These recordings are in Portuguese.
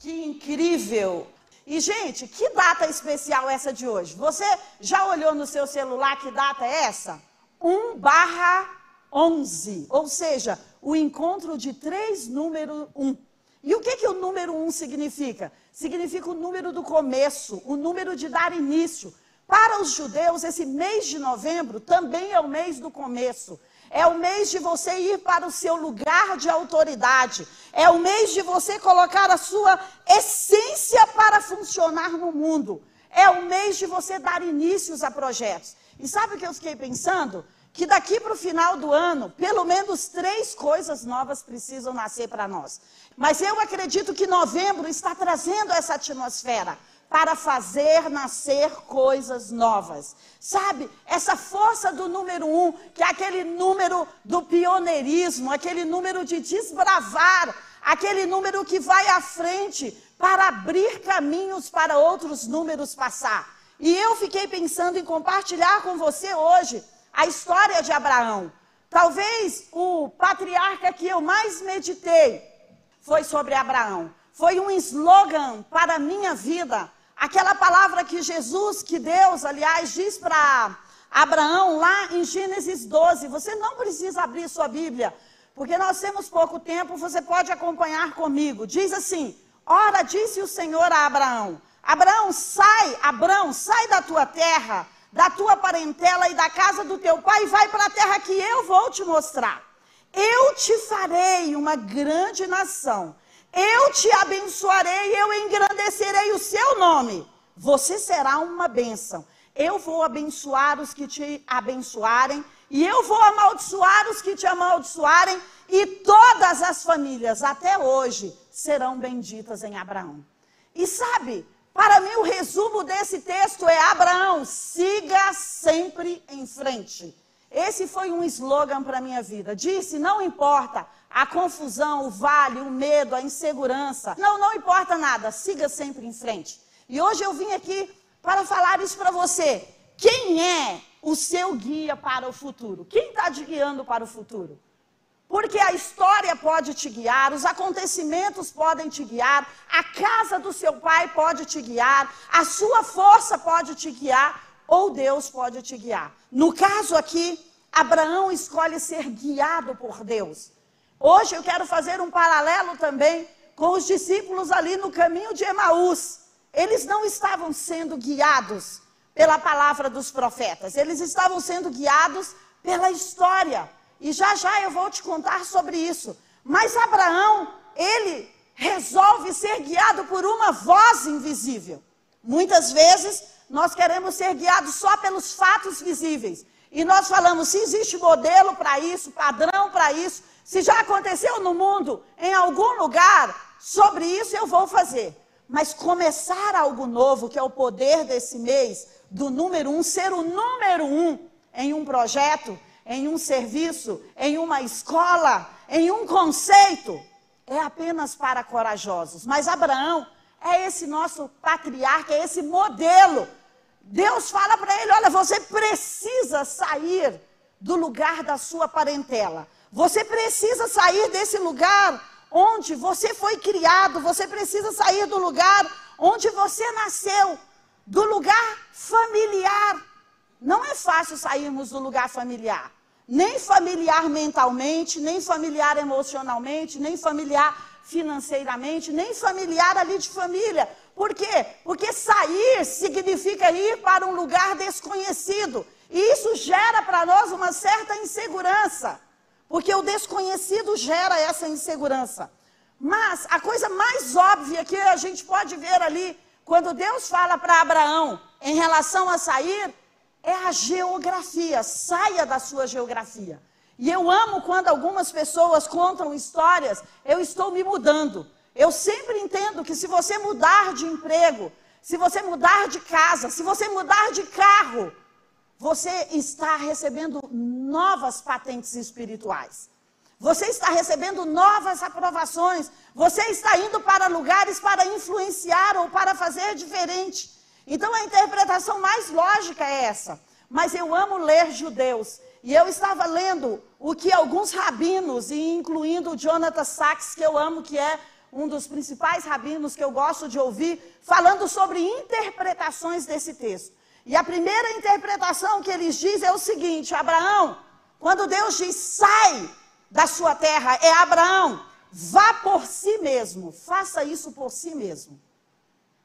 Que incrível! E, gente, que data especial essa de hoje? Você já olhou no seu celular que data é essa? 1 barra 11, ou seja, o encontro de três número 1. E o que, que o número 1 significa? Significa o número do começo, o número de dar início. Para os judeus, esse mês de novembro também é o mês do começo. É o mês de você ir para o seu lugar de autoridade. É o mês de você colocar a sua essência para funcionar no mundo. É o mês de você dar inícios a projetos. E sabe o que eu fiquei pensando? Que daqui para o final do ano, pelo menos três coisas novas precisam nascer para nós. Mas eu acredito que novembro está trazendo essa atmosfera para fazer nascer coisas novas. Sabe, essa força do número um, que é aquele número do pioneirismo, aquele número de desbravar, aquele número que vai à frente para abrir caminhos para outros números passar. E eu fiquei pensando em compartilhar com você hoje a história de Abraão. Talvez o patriarca que eu mais meditei foi sobre Abraão. Foi um slogan para a minha vida Aquela palavra que Jesus, que Deus, aliás, diz para Abraão lá em Gênesis 12. Você não precisa abrir sua Bíblia, porque nós temos pouco tempo, você pode acompanhar comigo. Diz assim: Ora, disse o Senhor a Abraão: Abraão, sai, Abraão, sai da tua terra, da tua parentela e da casa do teu pai e vai para a terra que eu vou te mostrar. Eu te farei uma grande nação eu te abençoarei, eu engrandecerei o seu nome. Você será uma bênção. Eu vou abençoar os que te abençoarem, e eu vou amaldiçoar os que te amaldiçoarem, e todas as famílias, até hoje, serão benditas em Abraão. E sabe, para mim o resumo desse texto é: Abraão, siga sempre em frente. Esse foi um slogan para a minha vida. Disse: não importa a confusão, o vale, o medo, a insegurança. Não, não importa nada, siga sempre em frente. E hoje eu vim aqui para falar isso para você. Quem é o seu guia para o futuro? Quem está te guiando para o futuro? Porque a história pode te guiar, os acontecimentos podem te guiar, a casa do seu pai pode te guiar, a sua força pode te guiar, ou Deus pode te guiar. No caso aqui, Abraão escolhe ser guiado por Deus. Hoje eu quero fazer um paralelo também com os discípulos ali no caminho de Emaús. Eles não estavam sendo guiados pela palavra dos profetas, eles estavam sendo guiados pela história. E já já eu vou te contar sobre isso. Mas Abraão, ele resolve ser guiado por uma voz invisível. Muitas vezes nós queremos ser guiados só pelos fatos visíveis. E nós falamos, se existe modelo para isso, padrão para isso, se já aconteceu no mundo, em algum lugar, sobre isso eu vou fazer. Mas começar algo novo, que é o poder desse mês, do número um, ser o número um em um projeto, em um serviço, em uma escola, em um conceito, é apenas para corajosos. Mas Abraão é esse nosso patriarca, é esse modelo. Deus fala para ele: olha, você precisa sair do lugar da sua parentela. Você precisa sair desse lugar onde você foi criado, você precisa sair do lugar onde você nasceu, do lugar familiar. Não é fácil sairmos do lugar familiar. Nem familiar mentalmente, nem familiar emocionalmente, nem familiar financeiramente, nem familiar ali de família. Por quê? Porque sair significa ir para um lugar desconhecido. E isso gera para nós uma certa insegurança. Porque o desconhecido gera essa insegurança. Mas a coisa mais óbvia que a gente pode ver ali, quando Deus fala para Abraão em relação a sair, é a geografia. Saia da sua geografia. E eu amo quando algumas pessoas contam histórias, eu estou me mudando. Eu sempre entendo que se você mudar de emprego, se você mudar de casa, se você mudar de carro, você está recebendo novas patentes espirituais. Você está recebendo novas aprovações. Você está indo para lugares para influenciar ou para fazer diferente. Então a interpretação mais lógica é essa. Mas eu amo ler judeus. E eu estava lendo o que alguns rabinos, incluindo o Jonathan Sachs, que eu amo, que é um dos principais rabinos que eu gosto de ouvir, falando sobre interpretações desse texto. E a primeira interpretação que eles dizem é o seguinte: Abraão, quando Deus diz sai da sua terra, é Abraão, vá por si mesmo, faça isso por si mesmo.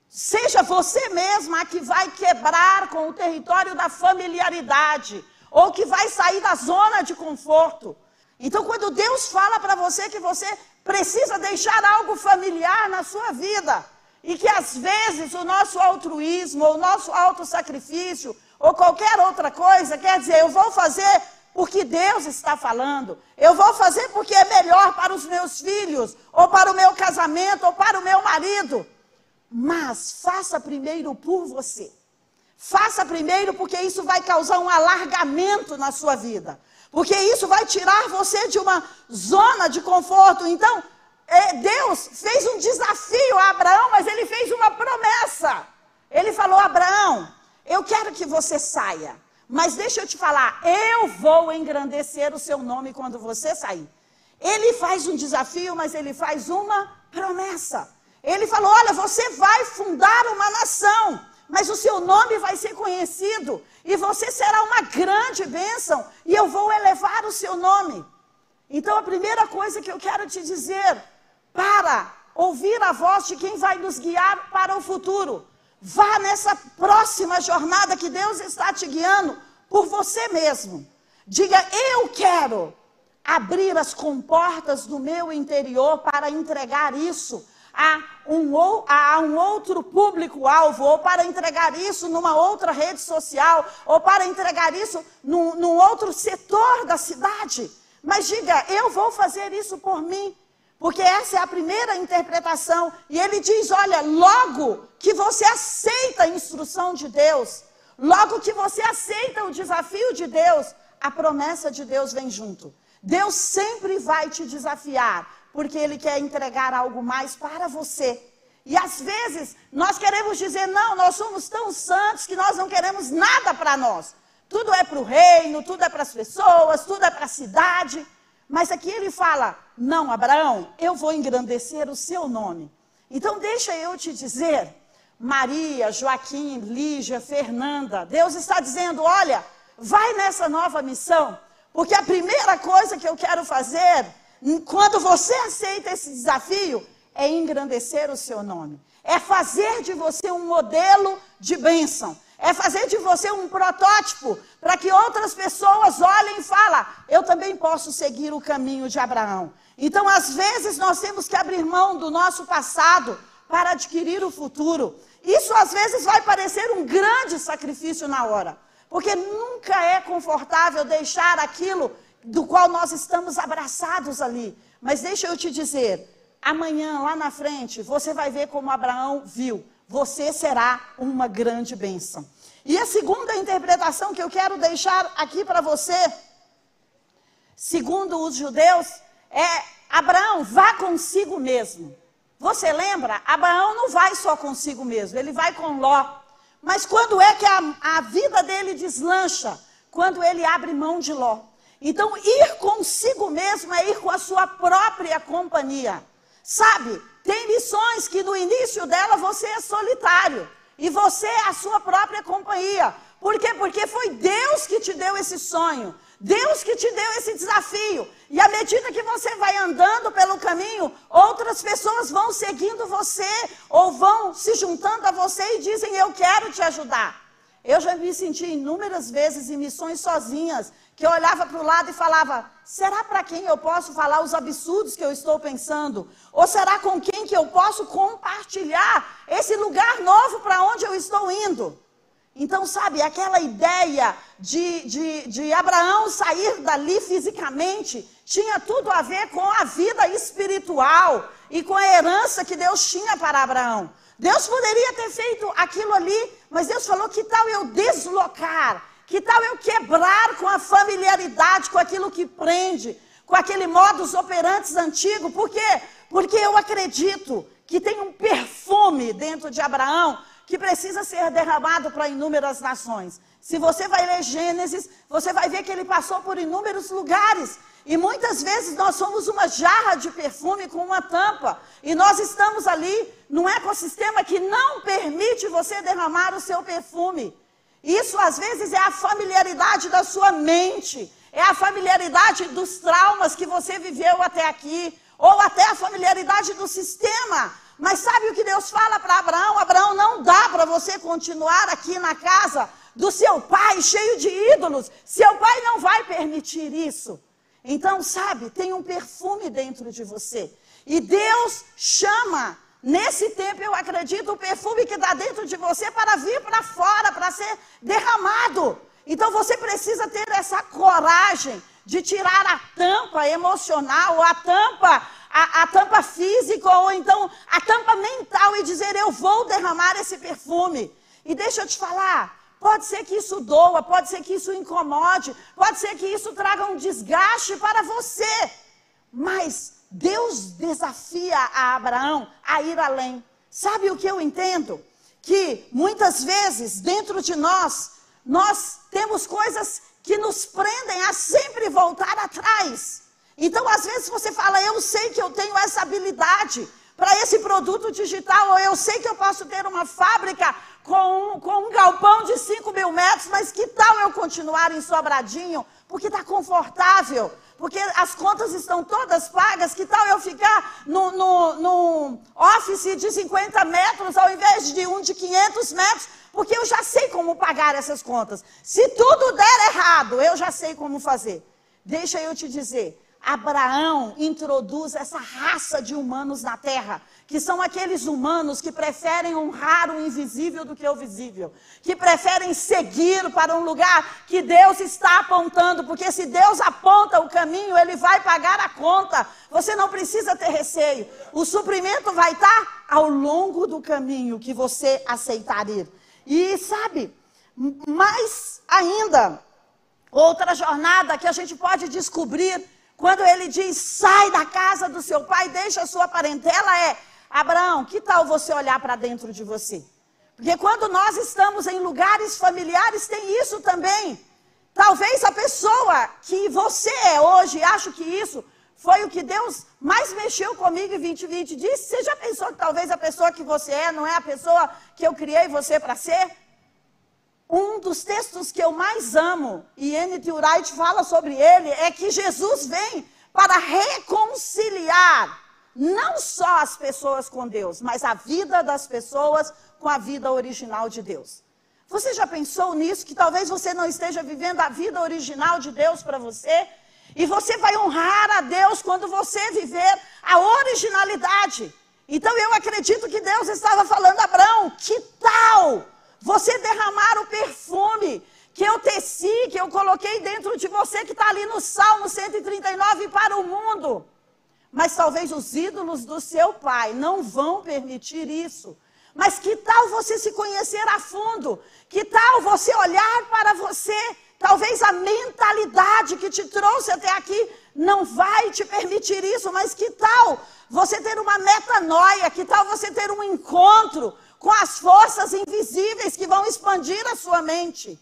Seja você mesma a que vai quebrar com o território da familiaridade, ou que vai sair da zona de conforto. Então, quando Deus fala para você que você precisa deixar algo familiar na sua vida, e que às vezes o nosso altruísmo, o nosso autossacrifício, ou qualquer outra coisa, quer dizer, eu vou fazer porque Deus está falando. Eu vou fazer porque é melhor para os meus filhos, ou para o meu casamento, ou para o meu marido. Mas faça primeiro por você. Faça primeiro porque isso vai causar um alargamento na sua vida. Porque isso vai tirar você de uma zona de conforto. Então, é, Deus fez um desafio a Abraão, mas ele fez uma promessa. Ele falou: Abraão, eu quero que você saia. Mas deixa eu te falar, eu vou engrandecer o seu nome quando você sair. Ele faz um desafio, mas ele faz uma promessa. Ele falou: Olha, você vai fundar uma nação, mas o seu nome vai ser conhecido, e você será uma grande bênção, e eu vou elevar o seu nome. Então, a primeira coisa que eu quero te dizer, para ouvir a voz de quem vai nos guiar para o futuro. Vá nessa próxima jornada que Deus está te guiando por você mesmo. Diga: Eu quero abrir as comportas do meu interior para entregar isso a um, a um outro público-alvo, ou para entregar isso numa outra rede social, ou para entregar isso num, num outro setor da cidade. Mas diga: Eu vou fazer isso por mim. Porque essa é a primeira interpretação. E ele diz: olha, logo que você aceita a instrução de Deus, logo que você aceita o desafio de Deus, a promessa de Deus vem junto. Deus sempre vai te desafiar, porque Ele quer entregar algo mais para você. E às vezes nós queremos dizer: não, nós somos tão santos que nós não queremos nada para nós. Tudo é para o reino, tudo é para as pessoas, tudo é para a cidade. Mas aqui ele fala: não, Abraão, eu vou engrandecer o seu nome. Então, deixa eu te dizer, Maria, Joaquim, Lígia, Fernanda, Deus está dizendo: olha, vai nessa nova missão, porque a primeira coisa que eu quero fazer, quando você aceita esse desafio, é engrandecer o seu nome, é fazer de você um modelo de bênção, é fazer de você um protótipo para que outras pessoas olhem e falem: eu também posso seguir o caminho de Abraão. Então, às vezes, nós temos que abrir mão do nosso passado para adquirir o futuro. Isso, às vezes, vai parecer um grande sacrifício na hora, porque nunca é confortável deixar aquilo do qual nós estamos abraçados ali. Mas deixa eu te dizer: amanhã, lá na frente, você vai ver como Abraão viu você será uma grande bênção. E a segunda interpretação que eu quero deixar aqui para você, segundo os judeus, é Abraão, vá consigo mesmo. Você lembra? Abraão não vai só consigo mesmo, ele vai com Ló. Mas quando é que a, a vida dele deslancha? Quando ele abre mão de Ló. Então, ir consigo mesmo é ir com a sua própria companhia. Sabe, tem lições que no início dela você é solitário e você é a sua própria companhia. Por quê? Porque foi Deus que te deu esse sonho. Deus que te deu esse desafio. E à medida que você vai andando pelo caminho, outras pessoas vão seguindo você ou vão se juntando a você e dizem: Eu quero te ajudar. Eu já me senti inúmeras vezes em missões sozinhas, que olhava para o lado e falava: será para quem eu posso falar os absurdos que eu estou pensando? Ou será com quem que eu posso compartilhar esse lugar novo para onde eu estou indo? Então, sabe, aquela ideia de, de, de Abraão sair dali fisicamente tinha tudo a ver com a vida espiritual e com a herança que Deus tinha para Abraão. Deus poderia ter feito aquilo ali, mas Deus falou: que tal eu deslocar que tal eu quebrar com a familiaridade, com aquilo que prende, com aquele modus operantes antigo? Por quê? Porque eu acredito que tem um perfume dentro de Abraão que precisa ser derramado para inúmeras nações. Se você vai ler Gênesis, você vai ver que ele passou por inúmeros lugares. E muitas vezes nós somos uma jarra de perfume com uma tampa. E nós estamos ali num ecossistema que não permite você derramar o seu perfume. Isso às vezes é a familiaridade da sua mente, é a familiaridade dos traumas que você viveu até aqui, ou até a familiaridade do sistema. Mas sabe o que Deus fala para Abraão? Abraão, não dá para você continuar aqui na casa do seu pai, cheio de ídolos. Seu pai não vai permitir isso. Então, sabe, tem um perfume dentro de você. E Deus chama, nesse tempo, eu acredito, o perfume que está dentro de você para vir para fora, para ser derramado. Então, você precisa ter essa coragem de tirar a tampa emocional, a tampa, a, a tampa física, ou então a tampa mental e dizer: Eu vou derramar esse perfume. E deixa eu te falar, Pode ser que isso doa, pode ser que isso incomode, pode ser que isso traga um desgaste para você. Mas Deus desafia a Abraão a ir além. Sabe o que eu entendo? Que muitas vezes dentro de nós, nós temos coisas que nos prendem a sempre voltar atrás. Então, às vezes você fala, eu sei que eu tenho essa habilidade para esse produto digital, ou eu sei que eu posso ter uma fábrica com um, com um galpão de 5 mil metros, mas que tal eu continuar em Sobradinho? Porque está confortável, porque as contas estão todas pagas, que tal eu ficar no, no, no office de 50 metros ao invés de um de 500 metros? Porque eu já sei como pagar essas contas. Se tudo der errado, eu já sei como fazer. Deixa eu te dizer, Abraão introduz essa raça de humanos na terra, que são aqueles humanos que preferem honrar o invisível do que o visível, que preferem seguir para um lugar que Deus está apontando, porque se Deus aponta o caminho, ele vai pagar a conta. Você não precisa ter receio. O suprimento vai estar ao longo do caminho que você aceitar ir. E sabe, mais ainda, outra jornada que a gente pode descobrir quando ele diz, sai da casa do seu pai, deixa a sua parentela, é, Abraão, que tal você olhar para dentro de você? Porque quando nós estamos em lugares familiares, tem isso também. Talvez a pessoa que você é hoje, acho que isso foi o que Deus mais mexeu comigo em 2020. Disse, você já pensou que talvez a pessoa que você é não é a pessoa que eu criei você para ser? Um dos textos que eu mais amo, e N.T. Wright fala sobre ele, é que Jesus vem para reconciliar não só as pessoas com Deus, mas a vida das pessoas com a vida original de Deus. Você já pensou nisso? Que talvez você não esteja vivendo a vida original de Deus para você? E você vai honrar a Deus quando você viver a originalidade. Então eu acredito que Deus estava falando a Abraão: que tal você derramar o perfume que eu teci, que eu coloquei dentro de você, que está ali no Salmo 139 para o mundo. Mas talvez os ídolos do seu pai não vão permitir isso. Mas que tal você se conhecer a fundo? Que tal você olhar para você? Talvez a mentalidade que te trouxe até aqui não vai te permitir isso, mas que tal você ter uma metanoia? Que tal você ter um encontro com as forças invisíveis que vão expandir a sua mente.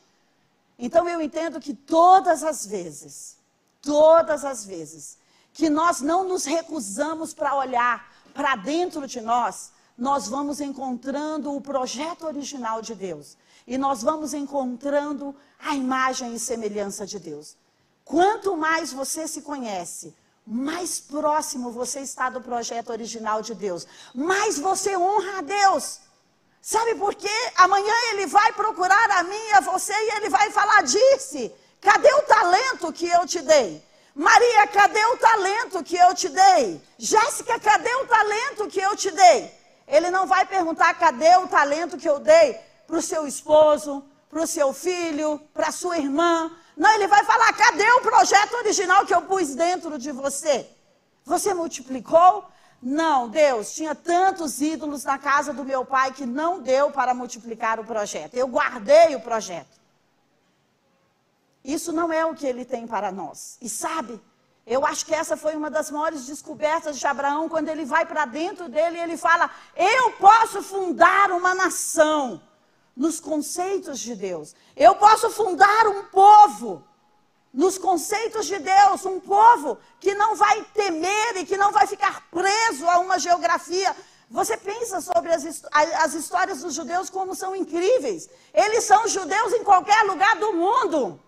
Então eu entendo que todas as vezes, todas as vezes, que nós não nos recusamos para olhar para dentro de nós, nós vamos encontrando o projeto original de Deus. E nós vamos encontrando a imagem e semelhança de Deus. Quanto mais você se conhece, mais próximo você está do projeto original de Deus, mais você honra a Deus. Sabe por quê? Amanhã ele vai procurar a mim e a você e ele vai falar: disse, cadê o talento que eu te dei? Maria, cadê o talento que eu te dei? Jéssica, cadê o talento que eu te dei? Ele não vai perguntar cadê o talento que eu dei para o seu esposo, para o seu filho, para sua irmã. Não, ele vai falar: cadê o projeto original que eu pus dentro de você? Você multiplicou? Não, Deus, tinha tantos ídolos na casa do meu pai que não deu para multiplicar o projeto. Eu guardei o projeto. Isso não é o que ele tem para nós. E sabe, eu acho que essa foi uma das maiores descobertas de Abraão, quando ele vai para dentro dele e ele fala: Eu posso fundar uma nação nos conceitos de Deus. Eu posso fundar um povo. Nos conceitos de Deus, um povo que não vai temer e que não vai ficar preso a uma geografia. Você pensa sobre as, as histórias dos judeus como são incríveis. Eles são judeus em qualquer lugar do mundo.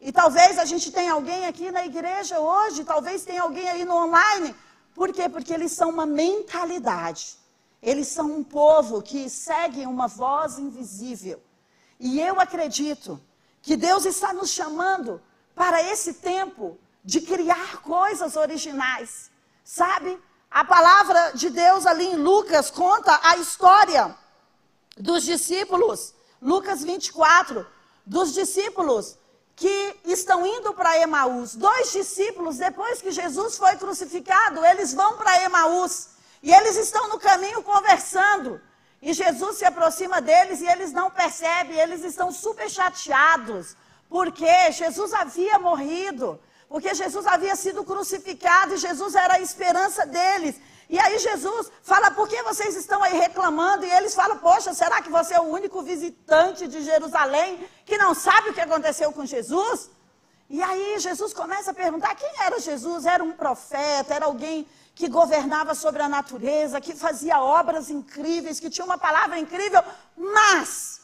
E talvez a gente tenha alguém aqui na igreja hoje, talvez tenha alguém aí no online. Por quê? Porque eles são uma mentalidade. Eles são um povo que segue uma voz invisível. E eu acredito que Deus está nos chamando para esse tempo de criar coisas originais. Sabe? A palavra de Deus ali em Lucas conta a história dos discípulos, Lucas 24, dos discípulos que estão indo para Emaús. Dois discípulos, depois que Jesus foi crucificado, eles vão para Emaús. E eles estão no caminho conversando. E Jesus se aproxima deles e eles não percebem, eles estão super chateados, porque Jesus havia morrido, porque Jesus havia sido crucificado e Jesus era a esperança deles. E aí Jesus fala: por que vocês estão aí reclamando? E eles falam: poxa, será que você é o único visitante de Jerusalém que não sabe o que aconteceu com Jesus? E aí Jesus começa a perguntar: quem era Jesus? Era um profeta? Era alguém que governava sobre a natureza, que fazia obras incríveis, que tinha uma palavra incrível, mas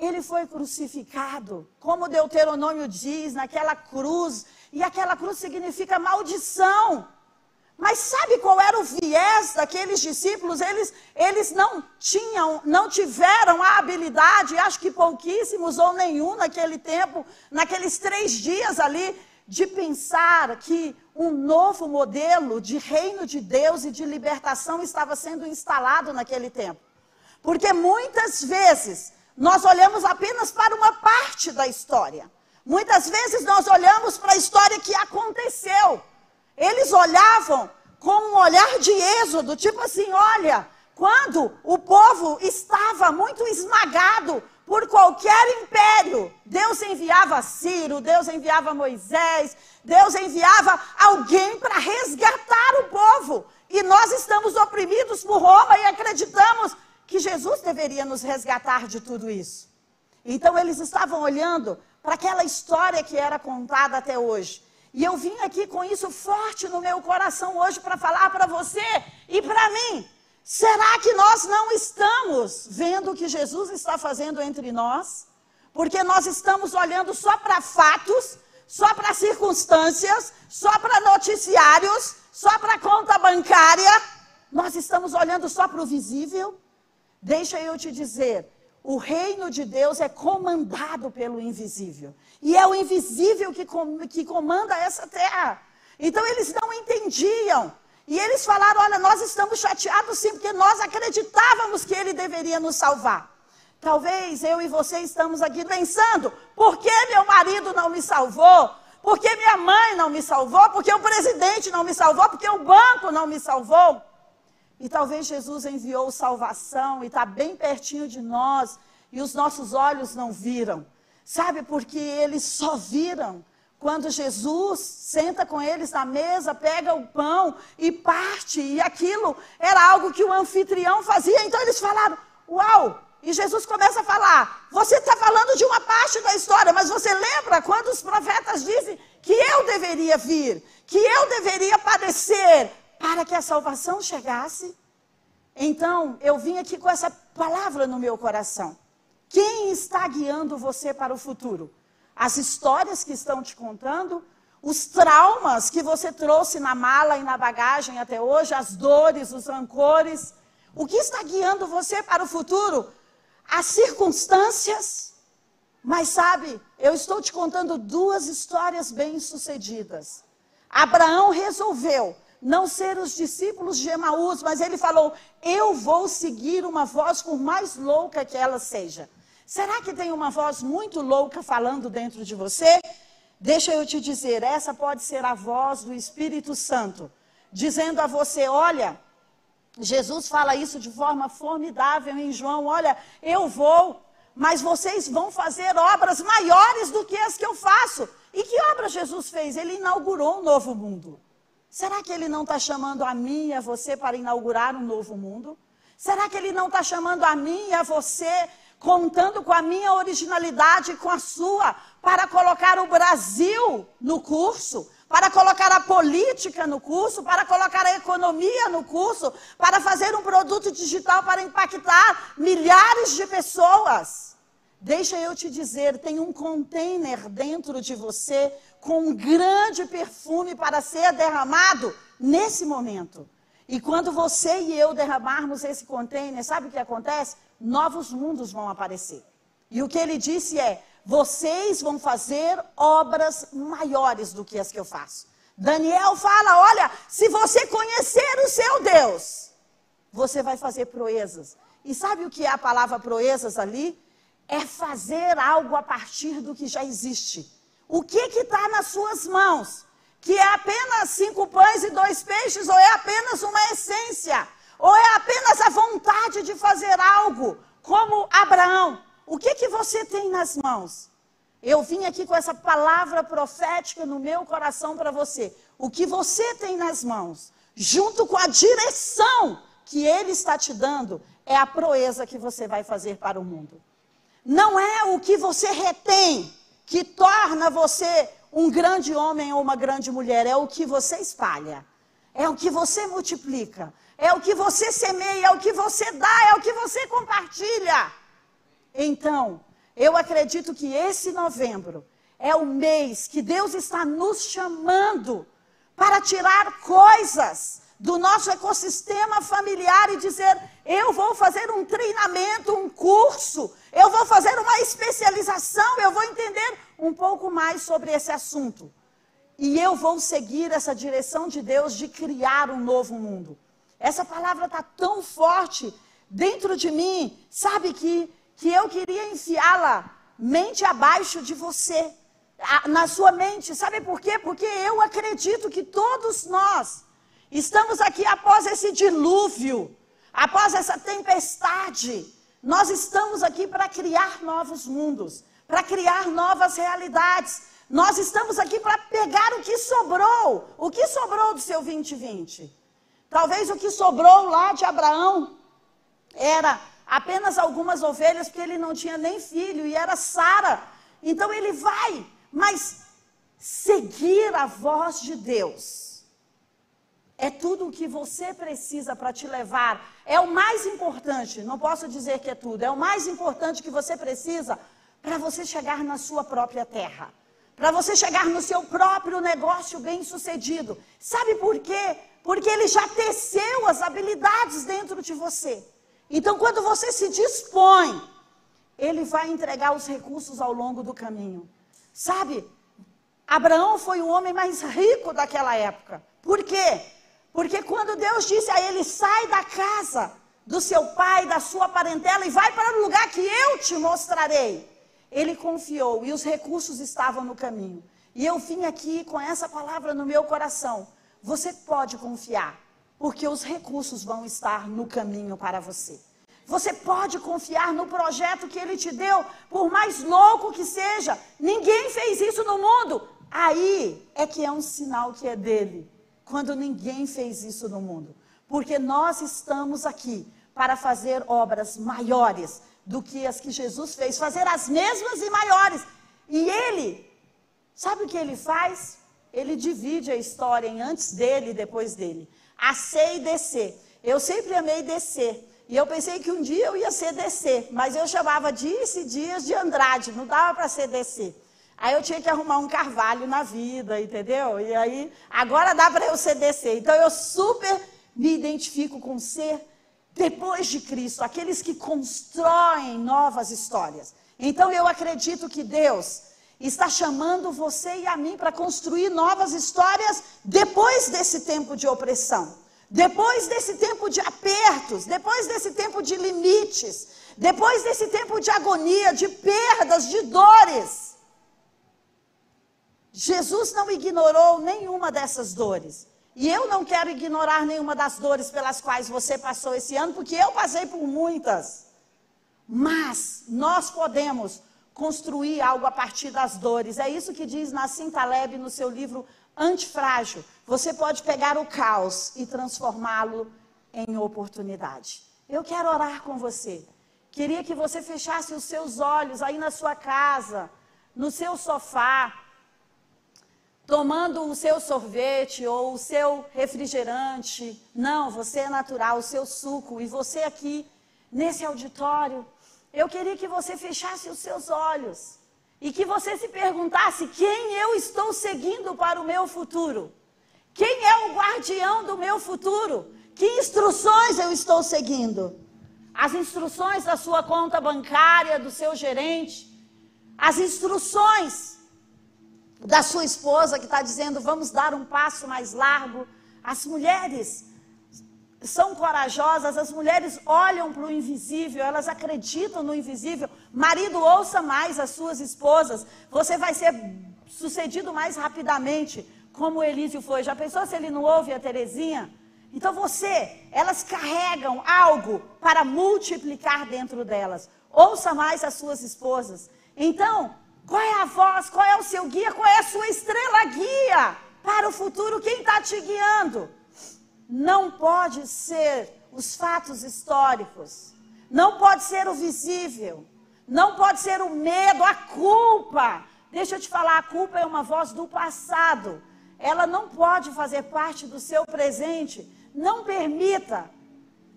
ele foi crucificado, como Deuteronômio diz, naquela cruz, e aquela cruz significa maldição. Mas sabe qual era o viés daqueles discípulos? Eles, eles não tinham, não tiveram a habilidade, acho que pouquíssimos ou nenhum naquele tempo, naqueles três dias ali, de pensar que um novo modelo de reino de Deus e de libertação estava sendo instalado naquele tempo. Porque muitas vezes nós olhamos apenas para uma parte da história. Muitas vezes nós olhamos para a história que aconteceu. Eles olhavam com um olhar de êxodo, tipo assim: olha, quando o povo estava muito esmagado por qualquer império, Deus enviava Ciro, Deus enviava Moisés, Deus enviava alguém para resgatar o povo. E nós estamos oprimidos por Roma e acreditamos que Jesus deveria nos resgatar de tudo isso. Então eles estavam olhando para aquela história que era contada até hoje. E eu vim aqui com isso forte no meu coração hoje para falar para você e para mim. Será que nós não estamos vendo o que Jesus está fazendo entre nós? Porque nós estamos olhando só para fatos, só para circunstâncias, só para noticiários, só para conta bancária. Nós estamos olhando só para o visível. Deixa eu te dizer, o reino de Deus é comandado pelo invisível. E é o invisível que, com, que comanda essa terra. Então eles não entendiam. E eles falaram: olha, nós estamos chateados sim, porque nós acreditávamos que ele deveria nos salvar. Talvez eu e você estamos aqui pensando: por que meu marido não me salvou? Por que minha mãe não me salvou? Por que o presidente não me salvou? Por que o banco não me salvou? E talvez Jesus enviou salvação e está bem pertinho de nós e os nossos olhos não viram. Sabe, porque eles só viram quando Jesus senta com eles na mesa, pega o pão e parte. E aquilo era algo que o anfitrião fazia. Então eles falaram: Uau! E Jesus começa a falar: Você está falando de uma parte da história, mas você lembra quando os profetas dizem que eu deveria vir, que eu deveria padecer, para que a salvação chegasse. Então, eu vim aqui com essa palavra no meu coração. Quem está guiando você para o futuro? As histórias que estão te contando, os traumas que você trouxe na mala e na bagagem até hoje, as dores, os rancores. O que está guiando você para o futuro? As circunstâncias. Mas sabe, eu estou te contando duas histórias bem-sucedidas. Abraão resolveu não ser os discípulos de Emaús, mas ele falou: Eu vou seguir uma voz, por mais louca que ela seja. Será que tem uma voz muito louca falando dentro de você? Deixa eu te dizer, essa pode ser a voz do Espírito Santo, dizendo a você: Olha, Jesus fala isso de forma formidável em João: Olha, eu vou, mas vocês vão fazer obras maiores do que as que eu faço. E que obra Jesus fez? Ele inaugurou um novo mundo. Será que ele não está chamando a mim e a você para inaugurar um novo mundo? Será que ele não está chamando a mim e a você contando com a minha originalidade e com a sua, para colocar o Brasil no curso, para colocar a política no curso, para colocar a economia no curso, para fazer um produto digital para impactar milhares de pessoas. Deixa eu te dizer, tem um container dentro de você com um grande perfume para ser derramado nesse momento. E quando você e eu derramarmos esse container, sabe o que acontece? Novos mundos vão aparecer. E o que ele disse é: vocês vão fazer obras maiores do que as que eu faço. Daniel fala: olha, se você conhecer o seu Deus, você vai fazer proezas. E sabe o que é a palavra proezas ali? É fazer algo a partir do que já existe. O que está nas suas mãos? que é apenas cinco pães e dois peixes, ou é apenas uma essência, ou é apenas a vontade de fazer algo, como Abraão. O que, que você tem nas mãos? Eu vim aqui com essa palavra profética no meu coração para você. O que você tem nas mãos, junto com a direção que Ele está te dando, é a proeza que você vai fazer para o mundo. Não é o que você retém que torna você um grande homem ou uma grande mulher, é o que você espalha, é o que você multiplica, é o que você semeia, é o que você dá, é o que você compartilha. Então, eu acredito que esse novembro é o mês que Deus está nos chamando para tirar coisas do nosso ecossistema familiar e dizer: eu vou fazer um treinamento, um curso, eu vou fazer uma especialização, eu vou entender um pouco mais sobre esse assunto. E eu vou seguir essa direção de Deus de criar um novo mundo. Essa palavra está tão forte dentro de mim, sabe que, que eu queria enfiá-la mente abaixo de você, na sua mente. Sabe por quê? Porque eu acredito que todos nós Estamos aqui após esse dilúvio, após essa tempestade. Nós estamos aqui para criar novos mundos, para criar novas realidades. Nós estamos aqui para pegar o que sobrou. O que sobrou do seu 2020? Talvez o que sobrou lá de Abraão era apenas algumas ovelhas, porque ele não tinha nem filho, e era Sara. Então ele vai, mas seguir a voz de Deus é tudo o que você precisa para te levar. É o mais importante, não posso dizer que é tudo, é o mais importante que você precisa para você chegar na sua própria terra. Para você chegar no seu próprio negócio bem sucedido. Sabe por quê? Porque ele já teceu as habilidades dentro de você. Então, quando você se dispõe, ele vai entregar os recursos ao longo do caminho. Sabe? Abraão foi o homem mais rico daquela época. Por quê? Porque quando Deus disse a ele: sai da casa do seu pai, da sua parentela e vai para o lugar que eu te mostrarei, ele confiou e os recursos estavam no caminho. E eu vim aqui com essa palavra no meu coração. Você pode confiar, porque os recursos vão estar no caminho para você. Você pode confiar no projeto que ele te deu, por mais louco que seja. Ninguém fez isso no mundo. Aí é que é um sinal que é dele quando ninguém fez isso no mundo. Porque nós estamos aqui para fazer obras maiores do que as que Jesus fez, fazer as mesmas e maiores. E ele, sabe o que ele faz? Ele divide a história em antes dele e depois dele. A C e descer. Eu sempre amei descer. E eu pensei que um dia eu ia ser descer, mas eu chamava dias e dias de Andrade, não dava para ser descer. Aí eu tinha que arrumar um carvalho na vida, entendeu? E aí, agora dá para eu ser descer. Então eu super me identifico com ser depois de Cristo, aqueles que constroem novas histórias. Então eu acredito que Deus está chamando você e a mim para construir novas histórias depois desse tempo de opressão, depois desse tempo de apertos, depois desse tempo de limites, depois desse tempo de agonia, de perdas, de dores. Jesus não ignorou nenhuma dessas dores. E eu não quero ignorar nenhuma das dores pelas quais você passou esse ano, porque eu passei por muitas. Mas nós podemos construir algo a partir das dores. É isso que diz Nassim Taleb no seu livro Antifrágil. Você pode pegar o caos e transformá-lo em oportunidade. Eu quero orar com você. queria que você fechasse os seus olhos aí na sua casa, no seu sofá, tomando o seu sorvete ou o seu refrigerante. Não, você é natural, o seu suco. E você aqui, nesse auditório, eu queria que você fechasse os seus olhos e que você se perguntasse quem eu estou seguindo para o meu futuro. Quem é o guardião do meu futuro? Que instruções eu estou seguindo? As instruções da sua conta bancária, do seu gerente, as instruções da sua esposa que está dizendo vamos dar um passo mais largo. As mulheres são corajosas, as mulheres olham para o invisível, elas acreditam no invisível. Marido, ouça mais as suas esposas, você vai ser sucedido mais rapidamente, como Elísio foi. Já pensou se ele não ouve a Terezinha? Então você, elas carregam algo para multiplicar dentro delas. Ouça mais as suas esposas. Então, qual é a voz, qual é o seu guia, qual é a sua estrela guia para o futuro? Quem está te guiando? não pode ser os fatos históricos, não pode ser o visível, não pode ser o medo, a culpa. Deixa eu te falar, a culpa é uma voz do passado. Ela não pode fazer parte do seu presente. Não permita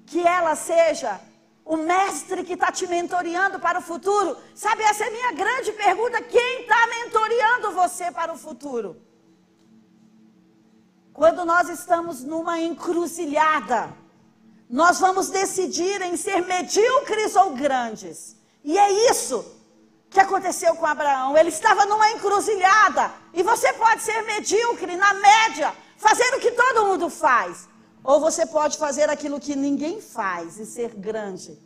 que ela seja o mestre que está te mentoreando para o futuro. Sabe, essa é a minha grande pergunta: quem está mentoreando você para o futuro? Quando nós estamos numa encruzilhada, nós vamos decidir em ser medíocres ou grandes. E é isso que aconteceu com Abraão. Ele estava numa encruzilhada. E você pode ser medíocre, na média, fazer o que todo mundo faz. Ou você pode fazer aquilo que ninguém faz e ser grande.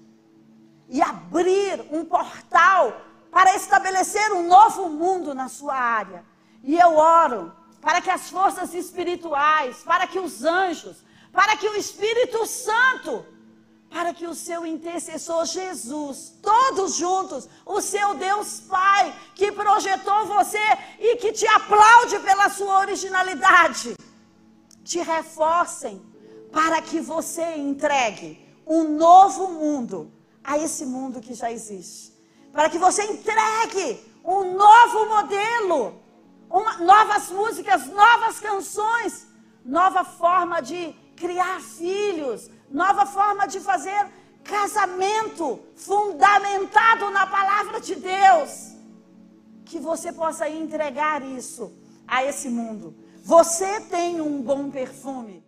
E abrir um portal para estabelecer um novo mundo na sua área. E eu oro para que as forças espirituais, para que os anjos, para que o Espírito Santo, para que o seu intercessor Jesus, todos juntos, o seu Deus Pai, que projetou você e que te aplaude pela sua originalidade, te reforcem para que você entregue um novo mundo a esse mundo que já existe. Para que você entregue um novo modelo uma, novas músicas, novas canções, nova forma de criar filhos, nova forma de fazer casamento fundamentado na palavra de Deus. Que você possa entregar isso a esse mundo. Você tem um bom perfume.